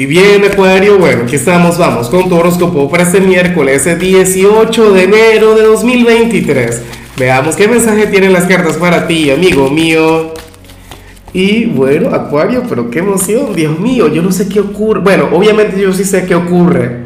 Y bien, Acuario, bueno, aquí estamos, vamos con tu horóscopo para este miércoles 18 de enero de 2023. Veamos qué mensaje tienen las cartas para ti, amigo mío. Y bueno, Acuario, pero qué emoción, Dios mío, yo no sé qué ocurre. Bueno, obviamente yo sí sé qué ocurre.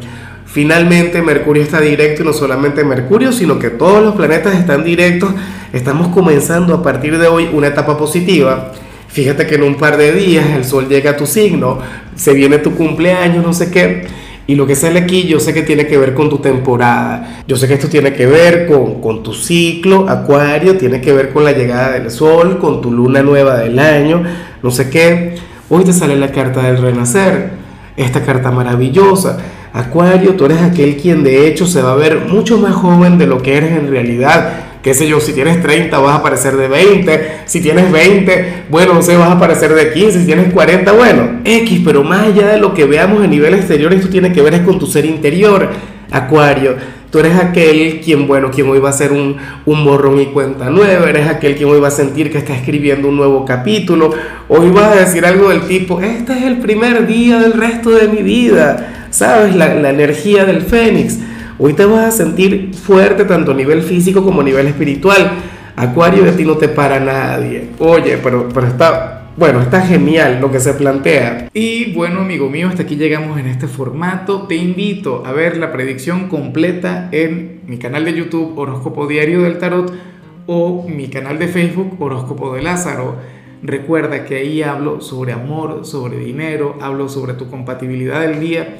Finalmente Mercurio está directo y no solamente Mercurio, sino que todos los planetas están directos. Estamos comenzando a partir de hoy una etapa positiva Fíjate que en un par de días el sol llega a tu signo, se viene tu cumpleaños, no sé qué. Y lo que sale aquí yo sé que tiene que ver con tu temporada. Yo sé que esto tiene que ver con, con, tu ciclo, Acuario, tiene que ver con la llegada del sol, con tu luna nueva del año, no sé qué. Hoy te sale la carta del renacer, esta carta maravillosa. Acuario, tú eres aquel quien de hecho se va a ver mucho más joven de lo que eres en realidad qué sé yo, si tienes 30 vas a parecer de 20, si tienes 20, bueno, no sé, vas a parecer de 15, si tienes 40, bueno, X, pero más allá de lo que veamos a nivel exterior, esto tiene que ver es con tu ser interior, Acuario. Tú eres aquel quien, bueno, quien hoy va a ser un, un borrón y cuenta nueva, eres aquel quien hoy va a sentir que está escribiendo un nuevo capítulo, hoy vas a decir algo del tipo, este es el primer día del resto de mi vida, ¿sabes? La, la energía del fénix. Hoy te vas a sentir fuerte tanto a nivel físico como a nivel espiritual. Acuario de ti no te para nadie. Oye, pero, pero está, bueno, está genial lo que se plantea. Y bueno, amigo mío, hasta aquí llegamos en este formato. Te invito a ver la predicción completa en mi canal de YouTube Horóscopo Diario del Tarot o mi canal de Facebook Horóscopo de Lázaro. Recuerda que ahí hablo sobre amor, sobre dinero, hablo sobre tu compatibilidad del día